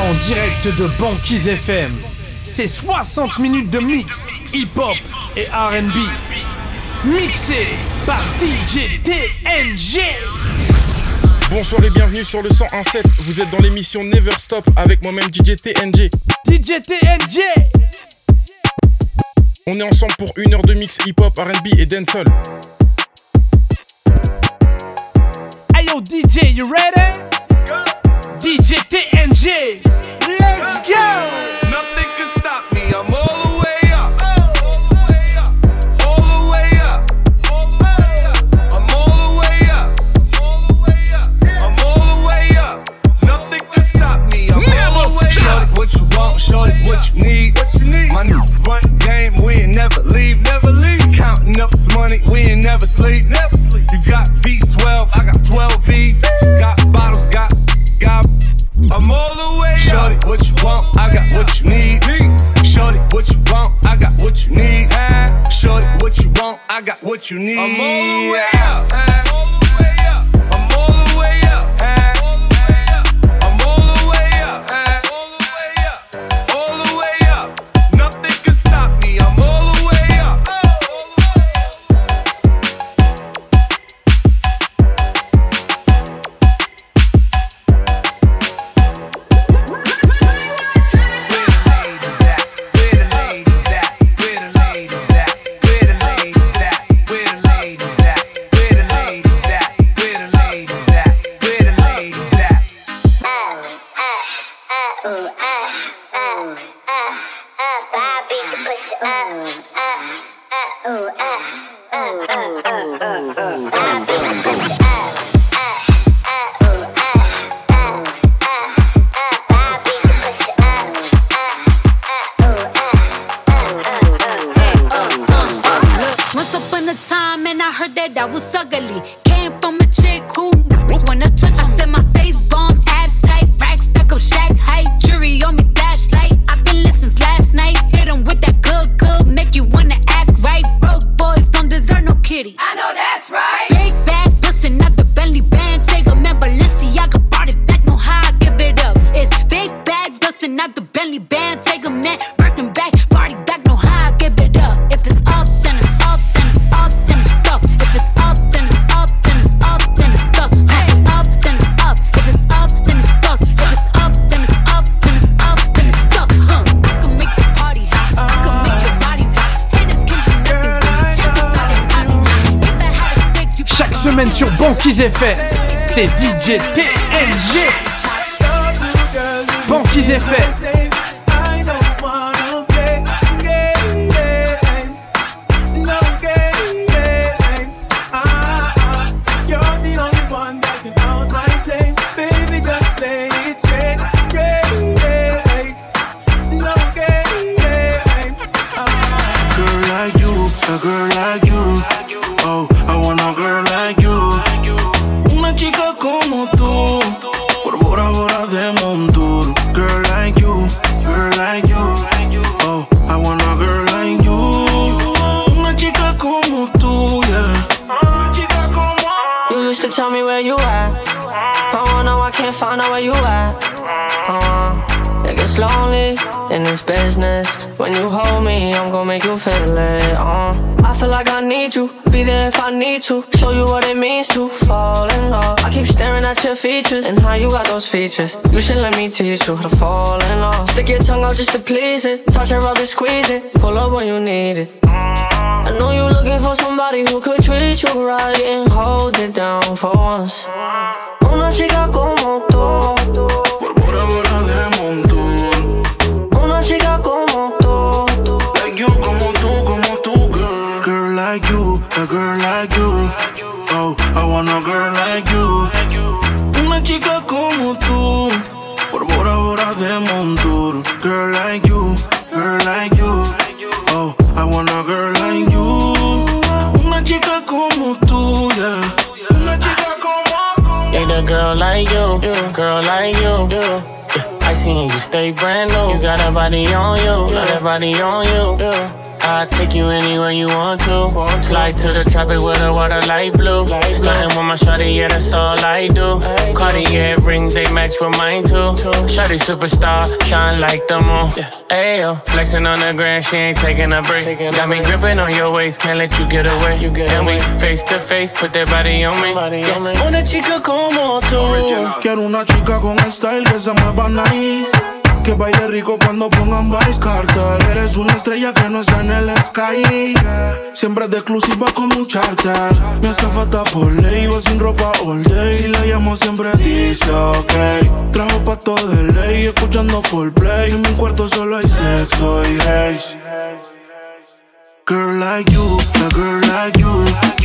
En direct de Banquise FM, c'est 60 minutes de mix hip-hop et RB. Mixé par DJ TNG. Bonsoir et bienvenue sur le 101.7. Vous êtes dans l'émission Never Stop avec moi-même DJ TNG. DJ TNG. On est ensemble pour une heure de mix hip-hop, RB et dancehall. Hey yo DJ, you ready? DJ TNG. Let's go! Nothing can stop me. I'm all the way up. All the way up. All the way up. I'm all the way up. All the way up. I'm all the way up. Nothing can stop me. I'm all the way up. Shorty, what you want? Shorty, what you need? What you need? My new run game. We ain't never leave. Never leave. Counting up this money. We ain't never sleep. Never sleep. You got V12. I got 12 V's. Got bottles. Got got. I'm all the way up. Shorty, what you want? I got what you need. Shorty, what you want? I got what you need. Shorty, what you want? I got what you need. I'm all the way up. I'm all the way up. うん effets, c'est DJ T. gets lonely in this business. When you hold me, I'm gonna make you feel it. Uh, I feel like I need you, be there if I need to. Show you what it means to fall in love. I keep staring at your features and how you got those features. You should let me teach you how to fall in love. Stick your tongue out just to please it. Touch it, rub it, squeeze it. Pull up when you need it. I know you're looking for somebody who could treat you right and hold it down for once. Una chica como tú, want a girl like you. Una chica como tú, por Bora Bora de Montour. Girl like you, girl like you. Oh, I want a girl like you. Una chica como tú, yeah. Una chica como Need a girl like you, girl like you. I seen you stay brand new. You got a body on you, got a body on you. I take you anywhere you want to. Fly to the tropic with a water light blue. Light Starting with my shorty, yeah, that's all I do. Cartier rings, they match with mine too. Shorty superstar, shine like the moon. Yeah. Ayo, flexing on the ground, she ain't taking a break. Got me gripping on your waist, can't let you get away. You get and away. we face to face, put that body on me. Yeah. on. Una chica como tú. Quiero una chica con style que se mueva nice. Que baile rico cuando pongan Vice Cartel. Eres una estrella que no está en el sky. Siempre de exclusiva como un charter. Me hace falta por ley, iba sin ropa all day. Si la llamo siempre dice ok. Trajo pato de ley, escuchando por play En mi cuarto solo hay sexo y gays Girl like you, a girl like you.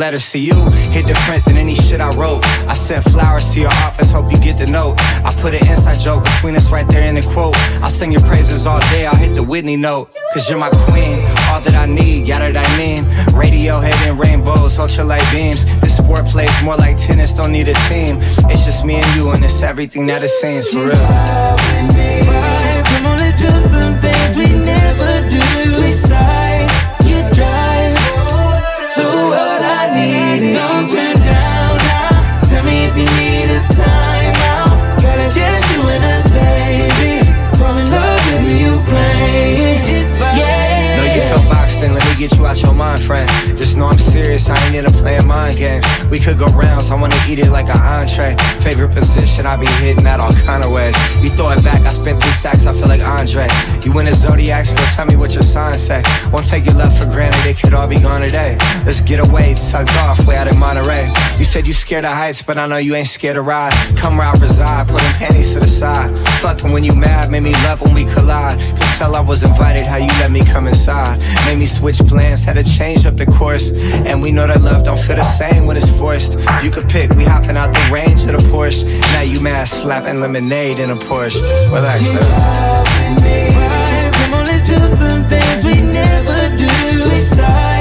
Letters to you hit different than any shit I wrote. I sent flowers to your office, hope you get the note. I put an inside joke between us right there in the quote. I'll sing your praises all day, I'll hit the Whitney note. Cause you're my queen, all that I need, yada that I mean. Radiohead and rainbows, ultralight beams. This sport plays more like tennis, don't need a team. It's just me and you, and it's everything that it seems for real. Get you out your mind, friend. Just know I'm serious, I ain't into playing mind games. We could go rounds, I wanna eat it like an entree. Favorite position, I be hitting that all kind of ways. You throw it back, I spent three stacks, I feel like Andre. You in the zodiac, so tell me what your sign say. Won't take your love for granted, it could all be gone today. Let's get away, tucked off, way out in Monterey. You said you scared of heights, but I know you ain't scared to ride. Come I reside, put them panties to the side. Fucking when you mad, made me love when we collide. Could tell I was invited, how you let me come inside. Made me switch plans, had to change up the course. And we know that love don't feel the same when it's forced. You could pick, we hopping out the range of the Porsche. Now you mad, slapping lemonade in a Porsche. Relax, man. Come on, let's do some things we never do. Sweet sights,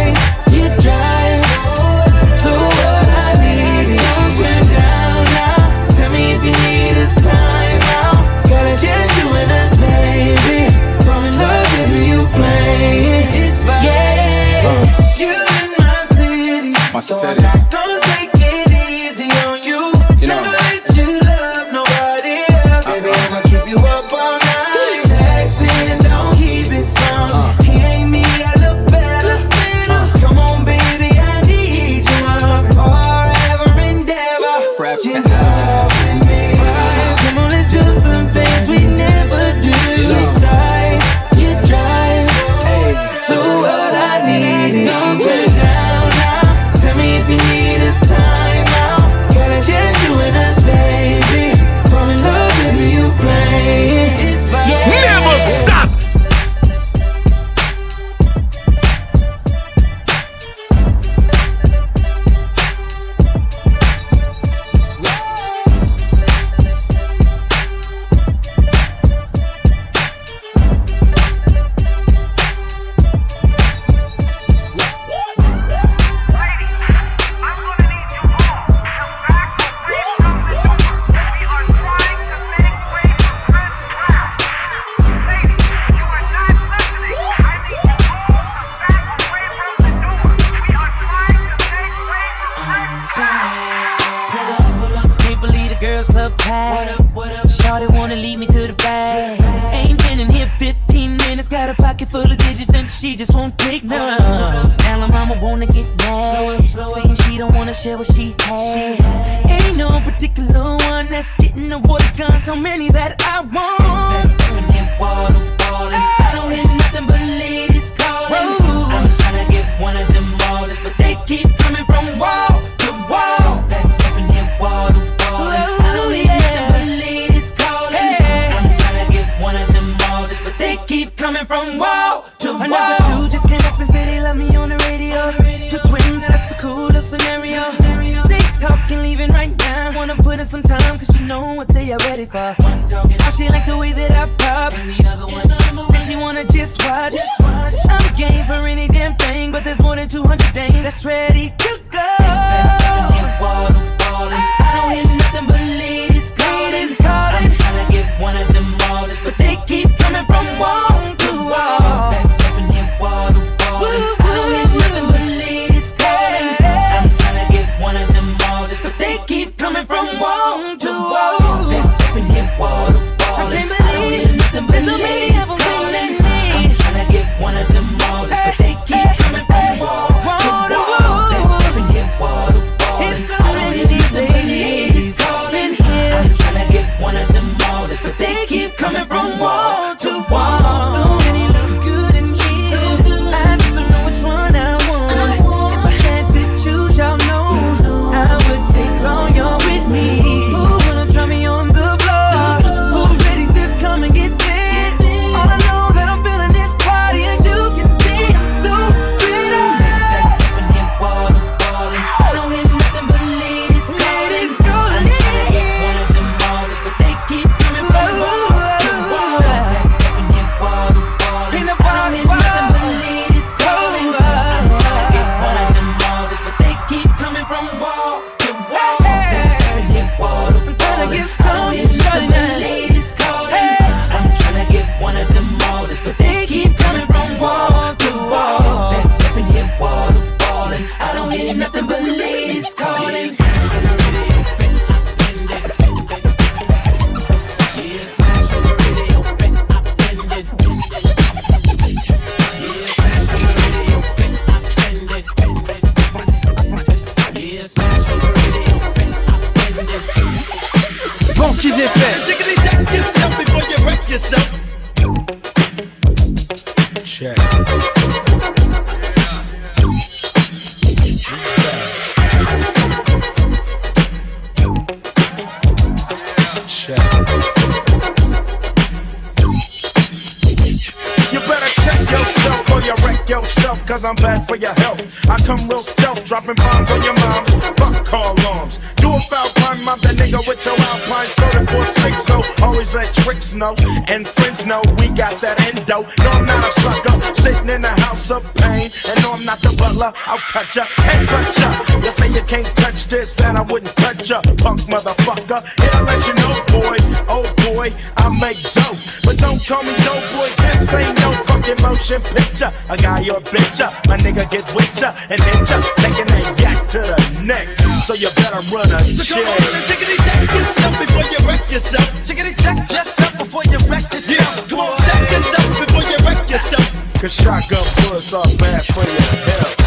ya, punk motherfucker. Here I let you know, boy, oh boy, I make dope. But don't call me dope boy, this ain't no fucking motion picture. I got your bitch, ya, my nigga get with ya and hit ya, taking that yak to the neck. So you better run a So check. come on and tickety check yourself before you wreck yourself. Tickety check yourself before you wreck yourself. Yeah, Come on, check yourself before you wreck yourself. Cause shotgun bullets are bad for your health.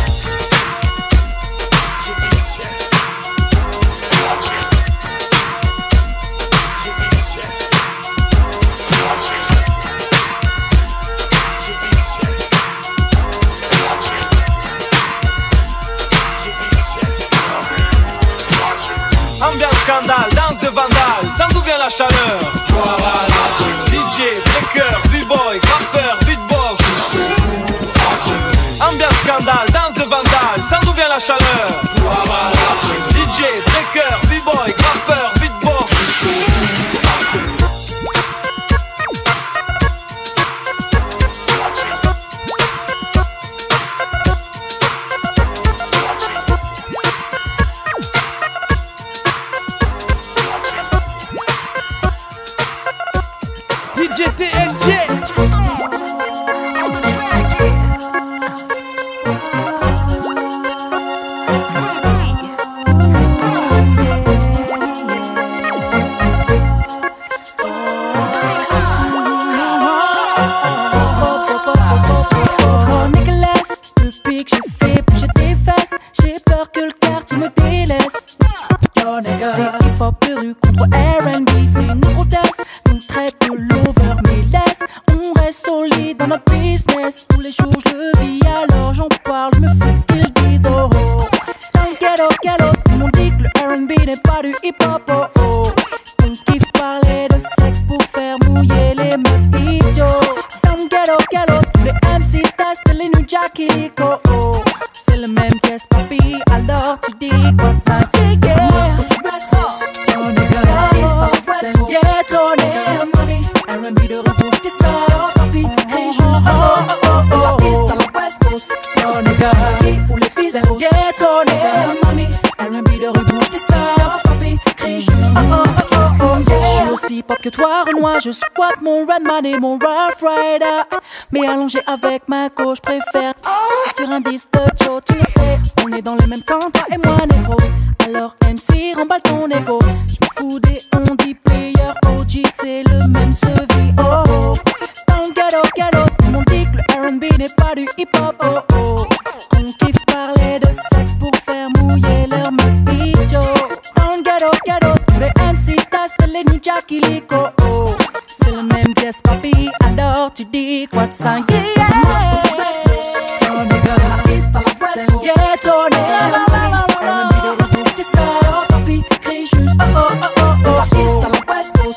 Chaleur aussi pop que toi, Renoir. Je squatte mon Redman et mon Rough Rider. Mais allongé avec ma gauche, préfère sur un disque de Joe. Tu le sais, on est dans le même camp, toi et moi, négro. Alors MC, remballe ton ego. Je fous des on dit player OG, c'est le même sevi. Oh oh. Dans le ghetto, tout le monde dit que le RB n'est pas du hip hop. Oh oh. Qu'on kiffe parler de sexe pour faire mouiller leur meuf idiots. Le ghetto, ghetto, les MC testent les new Jackie Lico. Oh. C'est le même jazz, papi. Alors tu dis quoi de ça? Yeah, yeah. Nigga, c'est le ghetto, nigga. R&B de rebouche, t'es ça, papi. Crie juste oh oh oh oh. oh. La piste à la West Coast. Oh,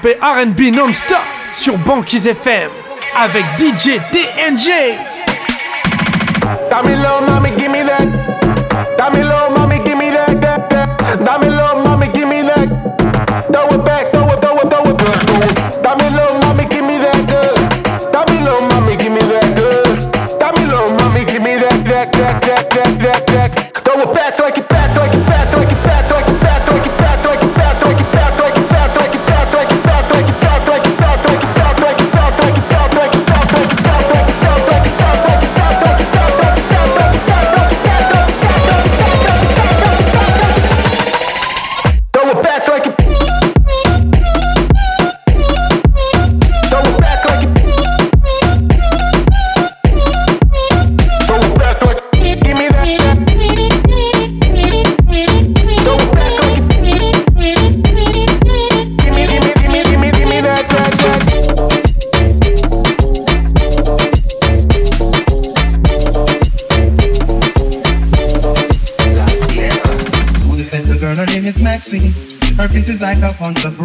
Campé RB non-stop sur Banquise FM avec DJ TNG. Dame low, mommy, give me that. Dame low,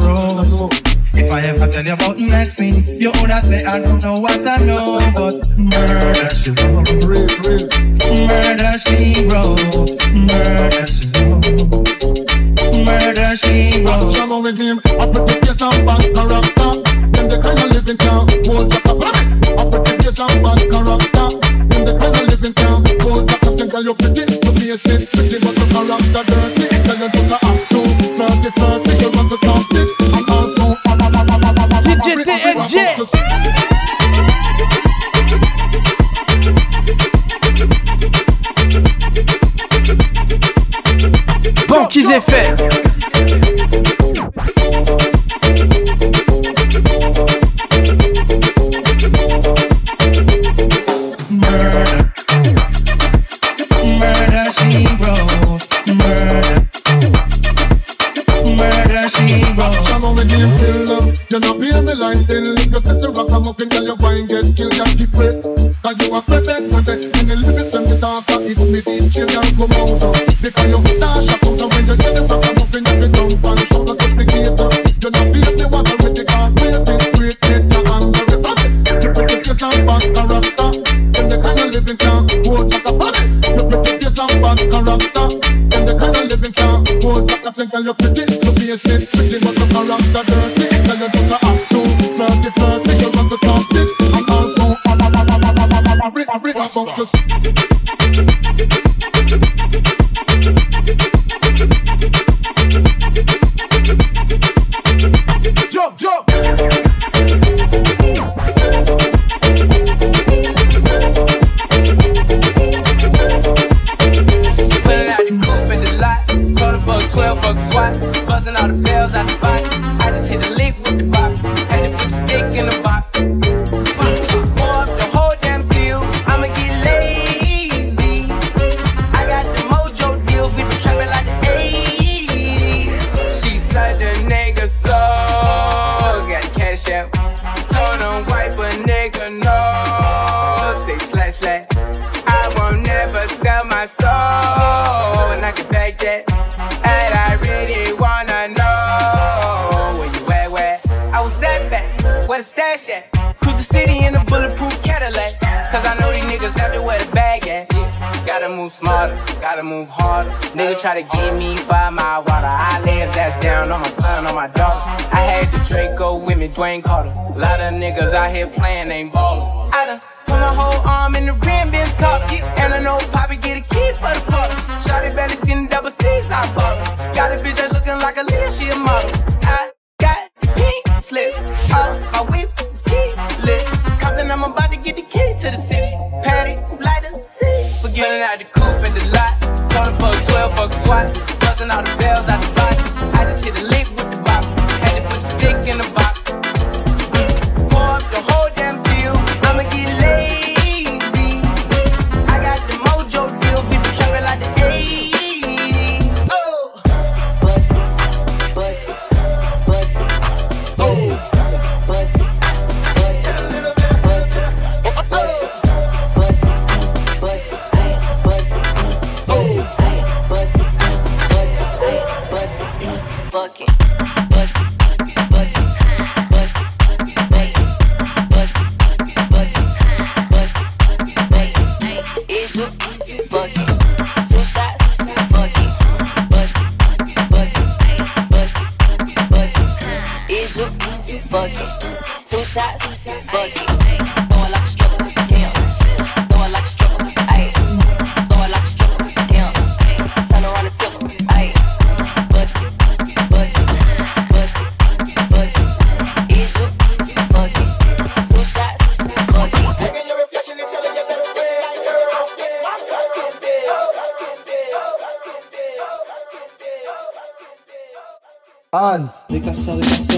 rose. If I ever tell you about Maxine, you would have say I don't know what I know, but murder she wrote, murder she wrote, murder she wrote, murder she wrote. I'm sure with him, I put the case on back character. Them the kind of living town, won't drop a I put the case on back character. Them the kind of living town, won't drop a single. You're pretty, you're pretty, but your character dirty. Tell you just a effets. try to give me by my water. I lay his ass down on my son, on my daughter. I had the Draco with me, Dwayne Carter. A lot of niggas out here playing. de caçada.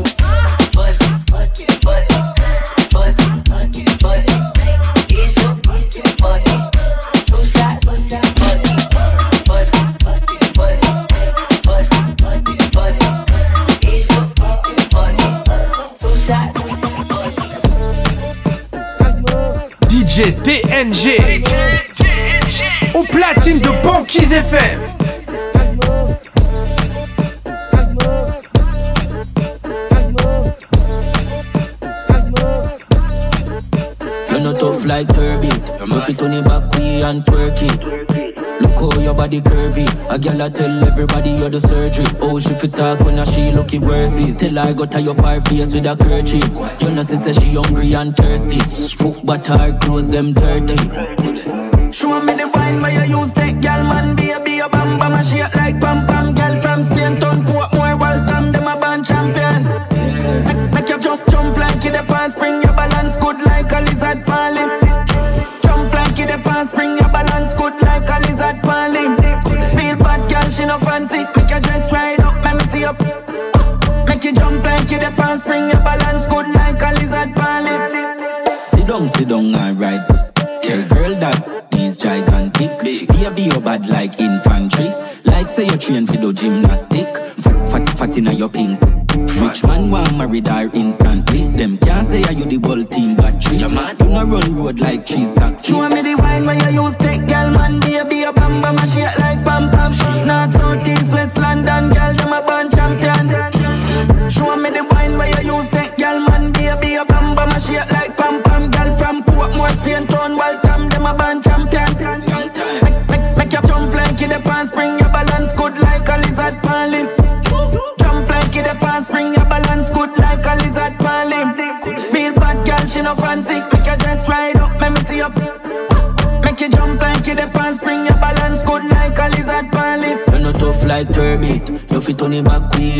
A girl I tell everybody you're the surgery. Oh, she fit talk when she looking worse. Till I got tie up her face with a kerchief. You know, she say she hungry and thirsty. Foot but her clothes them dirty. Show me the wine where you use that girl, man. Be no fancy. Make your dress right up, make me see up. Make you jump like you the pants, bring your balance good.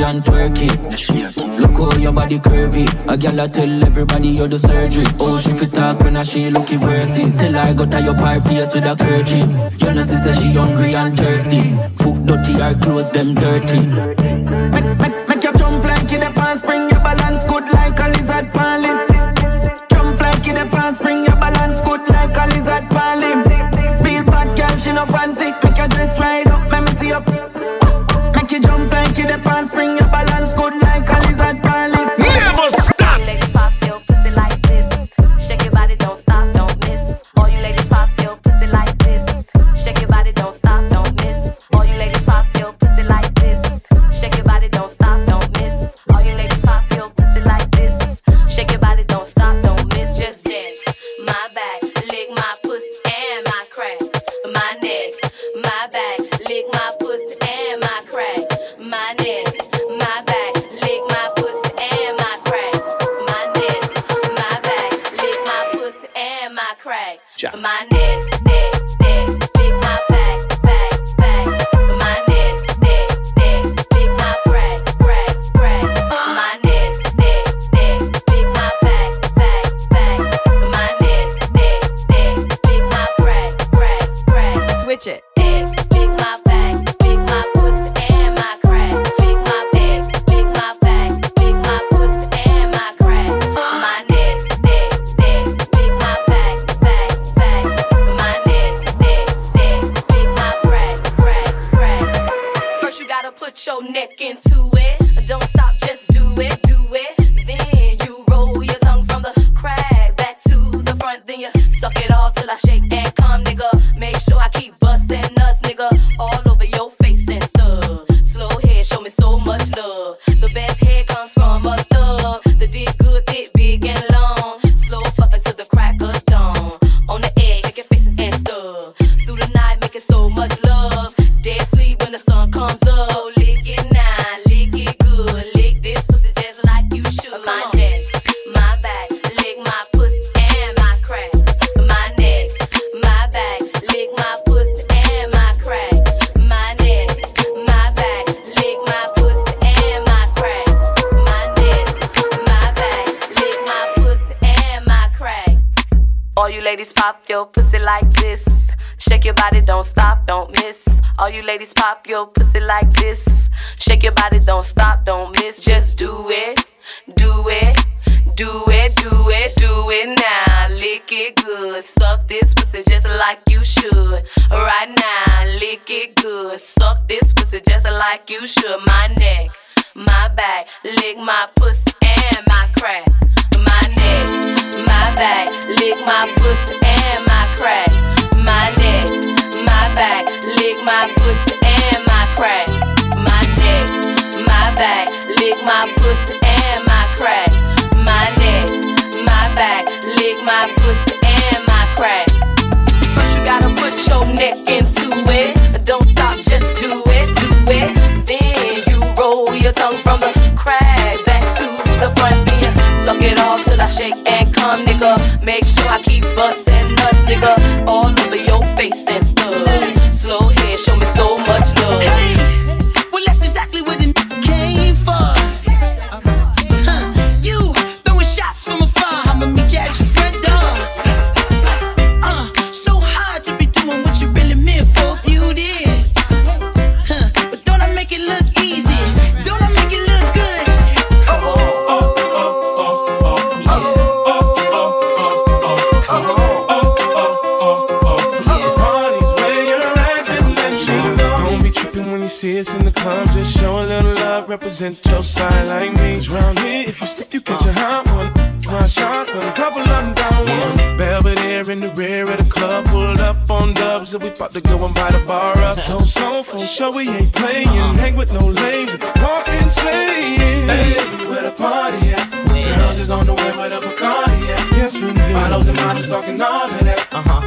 and twerk it. Look how your body curvy. A gal I tell everybody you do surgery. Oh, she fit talk when I she looky brassy. Till I got tie up her face with a kerchief. Genesis says she hungry and thirsty. Food dirty, her clothes them dirty. your body, don't stop, don't miss. Just do it, do it, do it, do it, do it now. Lick it good, suck this pussy just like you should. Right now, lick it good, suck this pussy just like you should. My neck, my back, lick my pussy and my crack. My neck, my back, lick my pussy and my crack. My neck, my back, lick my pussy. my pussy and my crack, my neck, my back, lick my pussy and my crack. First you gotta put your neck into it. Don't stop, just do it, do it. Then you roll your tongue from the crack back to the front. Then suck it all till I shake and come, nigga. Make sure I keep busting. See us in the club, just show a little love, represent your side like me. Round here, if you slip, you catch a hot one. One shot, a couple of them down one. Belvedere in the rear of the club, pulled up on dubs, and we about to go and buy the bar up. So, so, for sure, we ain't playing. Hang with no lames, walking, slaying. Hey, where the party at? Girls is on the way with a Bacardi at. Yes, we do. Bottles and models talking all of that. Uh-huh. You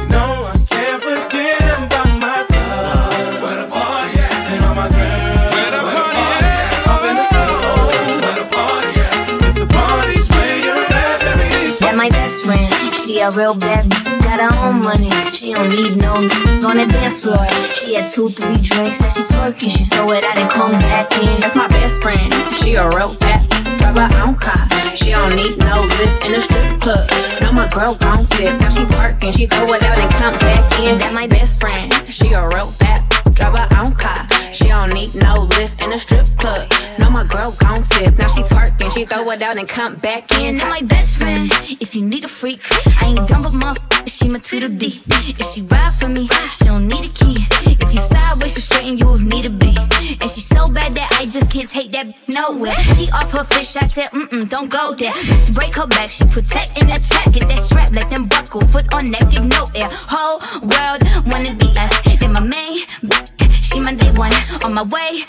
a real bad got her own money. She don't need no n- on the dance floor. She had two, three drinks, now she twerking. She throw it out and come back in. That's my best friend. She a real fat drive her own car. She don't need no lift in a strip club. No, my girl gon' tip. Now she twerking. She throw it out and come back in. That my best friend. She a real fat drive her own car. She don't need no lift in a strip club. No, my girl gon' tip. Now she twerking. She throw it out and come back in. And my best friend, if you need a freak, I ain't dumb but motherfucker, she my Tweedledee. If she ride for me, she don't need a key. If you sideways, she straighten you if need a be. And she so bad that I just can't take that nowhere. She off her fish, I said, mm mm, don't go there. Break her back, she protect and attack. Get that strap, let them buckle, foot on neck, give no air. Whole world wanna be us. One, on my way.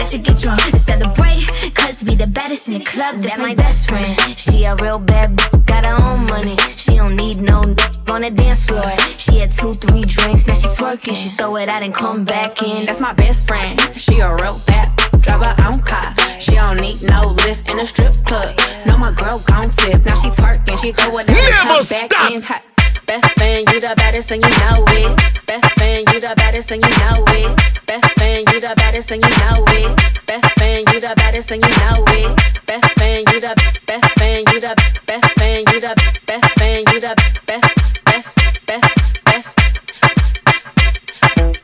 Let you get drunk and celebrate. Cause we the baddest in the club, that's my best friend. She a real bad b- got her own money. She don't need no n- on the dance floor. She had two, three drinks, now she twerking. She throw it out and come back in. That's my best friend. She a real fat drive her own car. She don't need no lift in a strip club. No, my girl gon' tip. Now she twerking. She throw it out and come stop. back in. Hot. Best friend, you the baddest and you know it. Best friend, you the baddest and you know it. Best friend, you the baddest and you know it. Best friend, you the baddest and you know it. Best friend, you the best friend, you the best friend, you the best friend, you the best, best, best, best.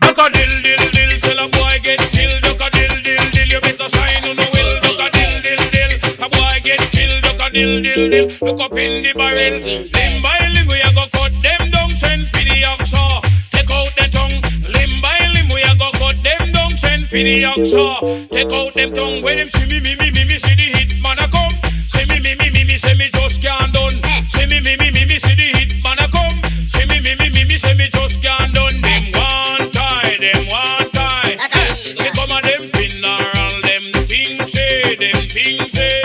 Duck a dill dill dill, till a boy get killed. Duck a dill dill dill, you better sign on the will. Duck a dill dill dill, a boy get killed. Duck a dill dill dill, look up in the barrel. Limb by limb we a go cut them down, send for the oxa. Take out the tongue. Limb by limb we a go cut them down, send for the oxa. Take out them tongue. When them see me me me me me see the hit man a come. See me me me me me say me just can't done. See me me me me me see the hit man a come. See me me me me me say me just can't done. Them one tie, them one tie. They come a them funeral, them things say, them things say.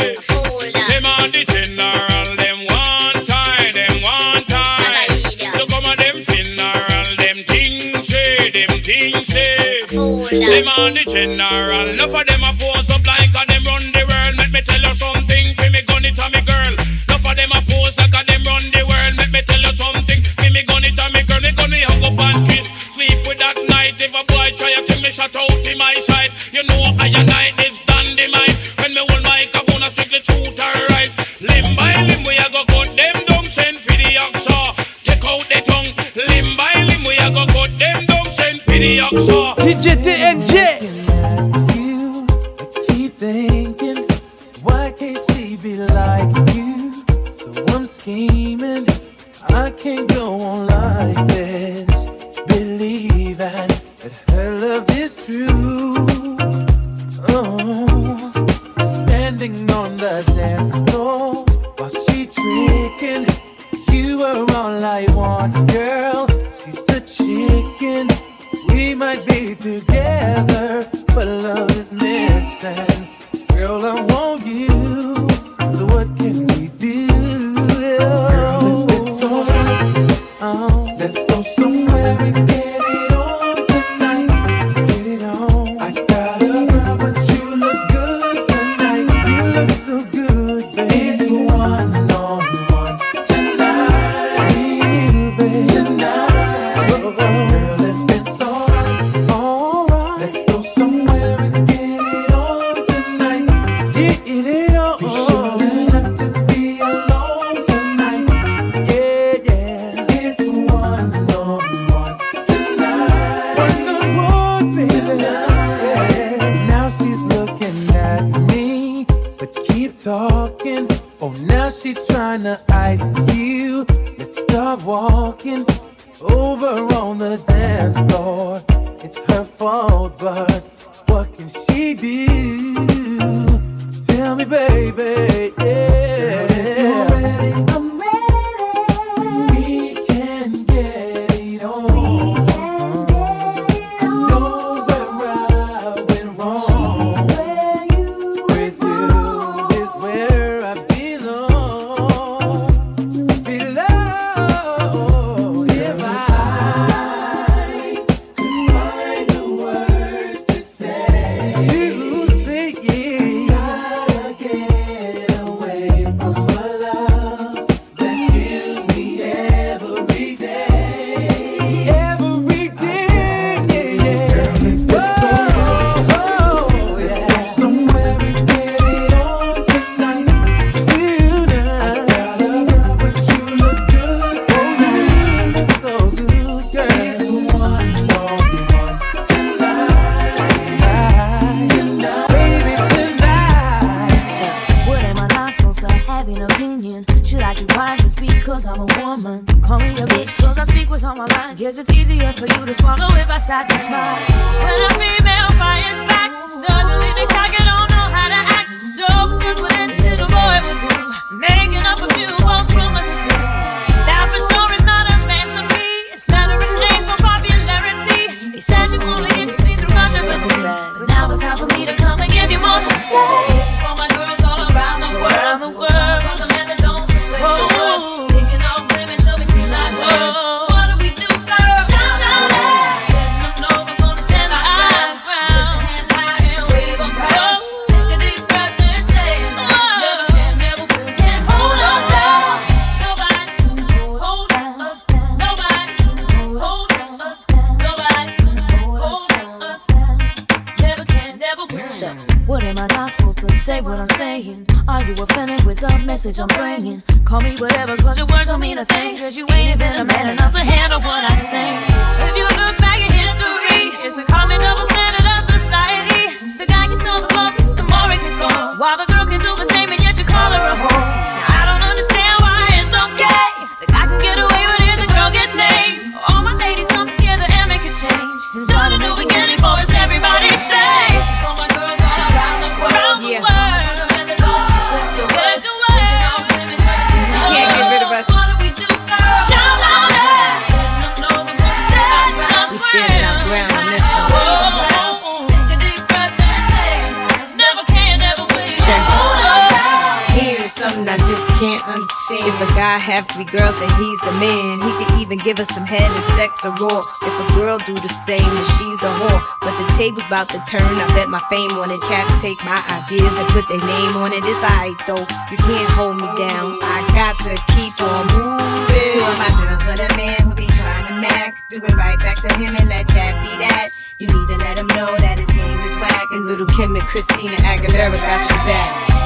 Them on the general, enough of them a pose up like a them run the world. Let me tell you something, fi me gun it a me girl. Enough of them a pose like a them run the world. Let me tell you something, fi me gun it a me girl. Me gun me hug up and kiss, sleep with that night. If a boy try to me, shut out in my side. You know I and I is dynamite. beni yaksa. opinion. She like it why just because I'm a woman. Call me a bitch, cause I speak what's on my mind. Guess it's easier for you to swallow if I sat to smile. When a female fires back, suddenly the target don't know how to act. So it's what a little boy would do. Girls, then he's the man. He could even give us some head and sex or raw. If a girl do the same, then she's a whore. But the table's about to turn. I bet my fame on it. Cats take my ideas and put their name on it. It's alright though. You can't hold me down. I got to keep on moving. Two of my girls with a man who be trying to mac. Do it right back to him and let that be that. You need to let him know that his game is whack. And Lil' Kim and Christina Aguilera got your back.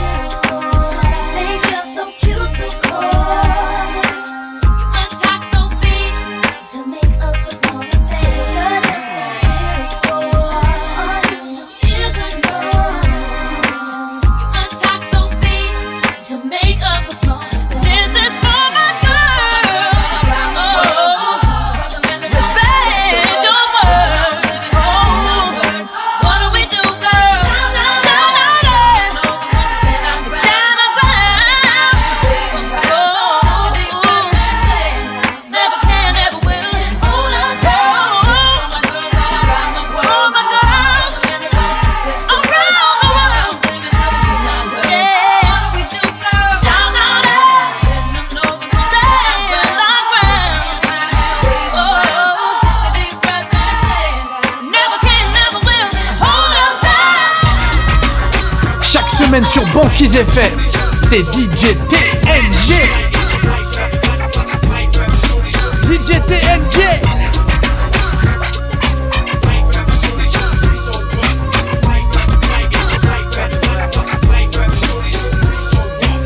Banquise FM, c'est DJ TNG. DJ TNG.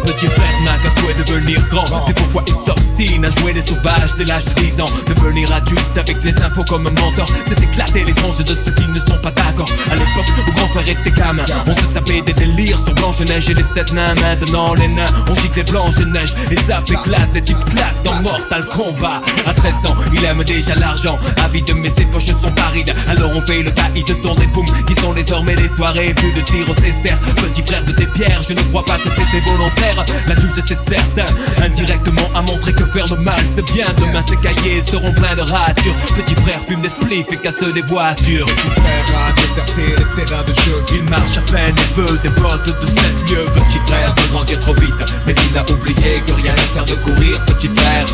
Petit frère n'a qu'un souhait de devenir grand C'est pourquoi il s'obstine à jouer les sauvages dès l'âge de 10 ans Devenir adulte avec les infos comme mentor. C'est éclater les tranches de ceux qui ne sont pas d'accord. À l'époque où grand frère était gamin On se tapait des délires sur Blanche-Neige et les sept nains. Maintenant les nains on gicle les Blanche-Neige. Les tapes éclatent, les types claquent dans Mortal Kombat. À 13 ans il aime déjà l'argent. Avide mais ses poches sont parides. Alors on fait le caïd dans des poumes Qui sont désormais des soirées Plus de tir au dessert. Petit frère de tes pierres Je ne crois pas que c'était volontaire. L'adulte c'est certain Indirectement a montré que faire le mal c'est bien Demain ces cahiers seront pleins de ratures. Petit frère fume des spliffs et casse des voitures. Petit frère a déserté les terrains de jeu. Il marche à peine et veut des bottes de 7 lieux. Petit frère veut grandir trop vite Mais il a oublié que rien ne sert de courir Petit frère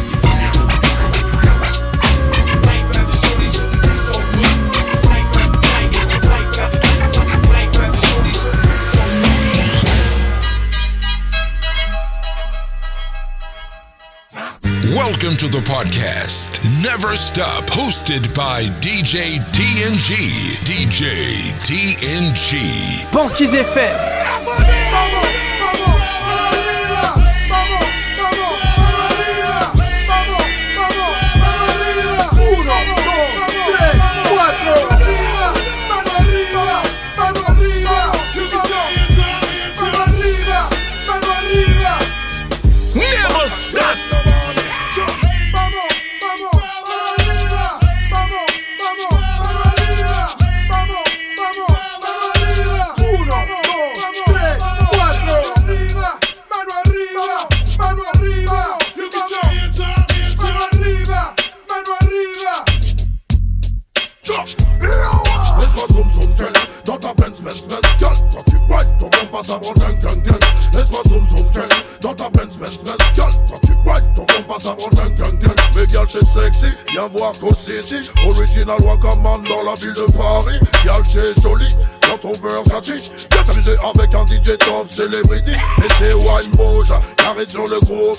Welcome to the podcast. Never Stop, hosted by DJ TNG. DJ TNG. Banquise FM. ça roule gang gang gang Mes gars sexy, viens voir Go City Original Wakaman dans la ville de Paris. Y'a le joli t'es jolie, dans ton Versace. Viens t'amuser avec un DJ top celebrity. Et c'est wine moja, carré sur le groove.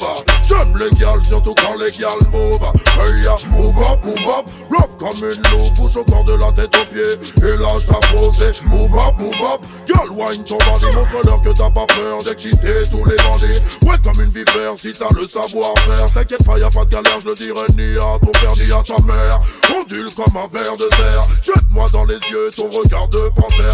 J'aime les gals, surtout quand les gals move. Hey, ya, move up, move up, rock comme une loupe, bouge au corps de la tête aux pieds. Et lâche ta posée, move up, move up. Gal, wine ton bandit, montre-leur que t'as pas peur d'exciter tous les bandits. Ouais, comme une vipère, si t'as le savoir-faire. T'inquiète pas, y a pas de galère, je le dirai ni à ton père ni à ta mère. Ondule comme un verre de terre. Jette-moi dans les yeux ton regard de panthère.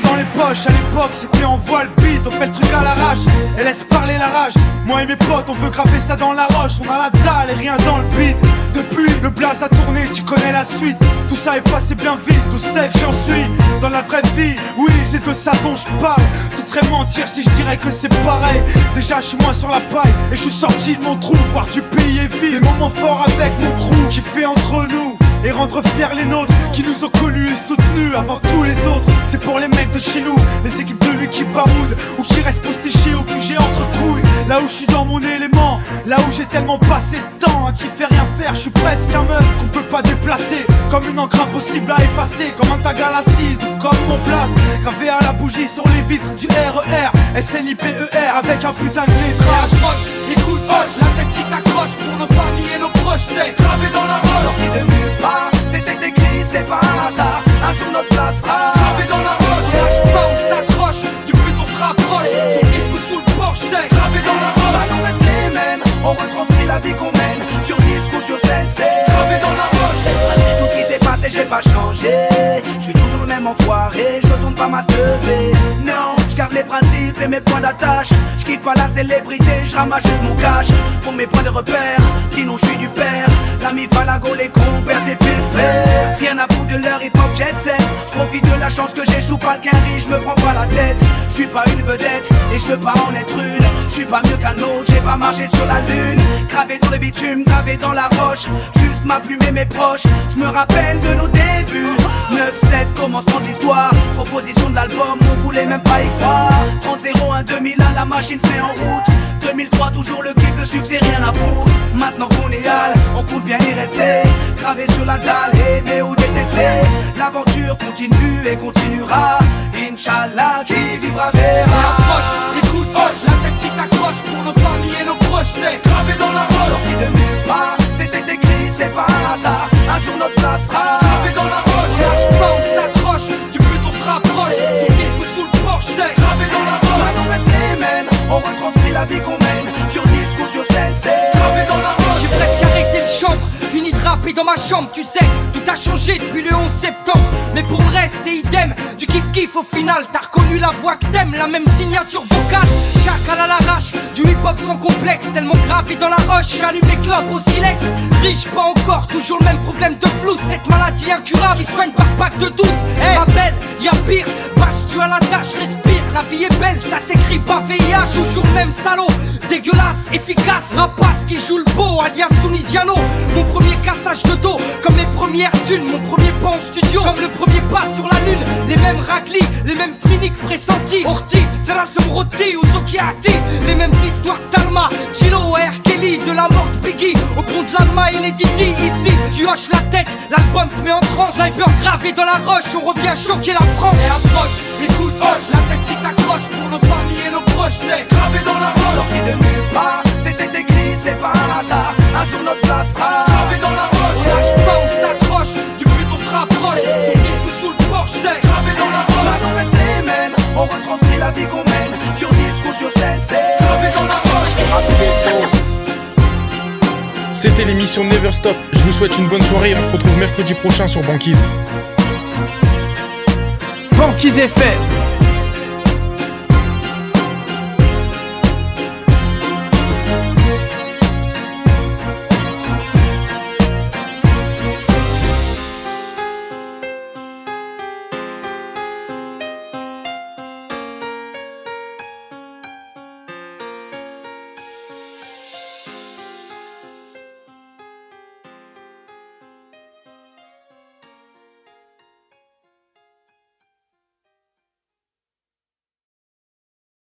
dans les poches. À l'époque, c'était en voile beat, on fait le truc à l'arrache. Et laisse parler la rage. Moi et mes potes, on veut graver ça dans la roche. On a la dalle et rien dans le beat. Depuis, le blaze a tourné, tu connais la suite. Tout ça est passé bien vite, tout sait que j'en suis. Dans la vraie vie, oui, c'est de ça dont je parle. Ce serait mentir si je dirais que c'est pareil. Déjà, je suis moins sur la paille et je suis sorti de mon trou. Voir du pays et vivre des moments forts avec mon crew qui fait entre nous et rendre fiers les nôtres qui nous ont connus et soutenus avant tous les autres. C'est pour les mecs de chez nous, les équipes de l'équipe Baroud ou qui restent postés au QG entre couilles. Là où je suis dans mon élément, là où j'ai tellement passé de temps à qui fait rien faire, je suis presque un meuf qu'on peut pas déplacer. Comme une encre impossible à effacer, comme un tag à l'acide ou comme mon place. Gravé à la bougie sur les vitres du RER, SNIPER avec un putain de lettrage. Écoute, hoche, la tête t'accroche pour nos familles c'est gravé dans la roche. Sorti de nulle part, c'était écrit, c'est pas un hasard. Un jour notre place sera Gravé dans la roche, lâche pas, on s'accroche, du but on se rapproche. Son disque ou sous le porche, c'est gravé dans la roche. Bah non, reste les mêmes, on retranscrit la vie qu'on mène. Sur disque ou sur scène, c'est gravé dans la roche. Malgré tout ce qui s'est passé, j'ai pas changé. Je suis toujours le même enfoiré, je retourne pas ma. Non, garde les principes et mes points d'attache. Je quitte pas la célébrité, je ramasse juste mon cash. Pour mes points de repère, sinon je suis du père. L'ami Falago, les compères, c'est pépère. Rien à foutre de leur hip hop jet set. Je profite de la chance que j'échoue pas le quinri, je me prends pas la tête. Je suis pas une vedette et je veux pas en être une. Je suis pas mieux qu'un autre, j'ai pas marché sur la lune. Gravé dans le bitume, gravé dans la roche. Juste ma plume et mes proches. Je me rappelle de nos débuts. 9-7, commencement de l'histoire. Proposition de l'album, on voulait même pas y croire. 30-01, 2001, la machine se met en route. 2003, toujours le kiff, le succès, rien à foutre. Maintenant qu'on est hal, on compte bien y rester. Gravé sur la dalle, aimer ou détester. L'aventure continue et continuera. Inch'Allah, qui vivra verra. Approche, écoute, hoche, la tête si t'accroche pour nos familles et nos proches, c'est gravé dans la roche. Sorti de nulle part, c'était écrit, c'est pas un hasard. Un jour notre place sera retranscrit la vie qu'on rapper dans ma chambre, tu sais. Tout a changé depuis le 11 septembre. Mais pour reste, c'est idem. Du kiff kiff au final, t'as reconnu la voix que t'aimes, la même signature vocale. Chacal à l'arrache, du hip hop sans complexe, tellement gravé dans la roche. J'allume les clopes au silex. Riche, pas encore, toujours le même problème de flou. Cette maladie incurable qui soigne par pack de 12. Hey, ma belle, y'a pire, bâche tu à la tâche, respire. La vie est belle, ça s'écrit pas VIH, toujours même salaud. Dégueulasse, efficace, rapace qui joue le beau, alias Tunisiano. Mon premier comme les premières thunes. Mon premier pas en studio, comme le premier pas sur la lune. Les mêmes raclis, les mêmes cliniques pressentis. Orti, Zerasum Roti ou Zokiati. Les mêmes histoires d'Alma, Gilo, R. Kelly, de la mort de Biggie. Au pont de et les Didi. Ici, tu hoches la tête, l'album te met en transe. Sniper gravé dans la roche, on revient choquer la France. Et approche, écoute, hoche, la tête si t'accroche pour nos familles et nos proches. C'est gravé dans la roche. Sorti de nulle part, c'était écrit, c'est pas un hasard. Un jour notre place sera la vie qu'on mène Sur disque ou sur scène, c'est gravé dans la roche. C'était l'émission Never Stop. Je vous souhaite une bonne soirée et on se retrouve mercredi prochain sur Banquise. Banquise FM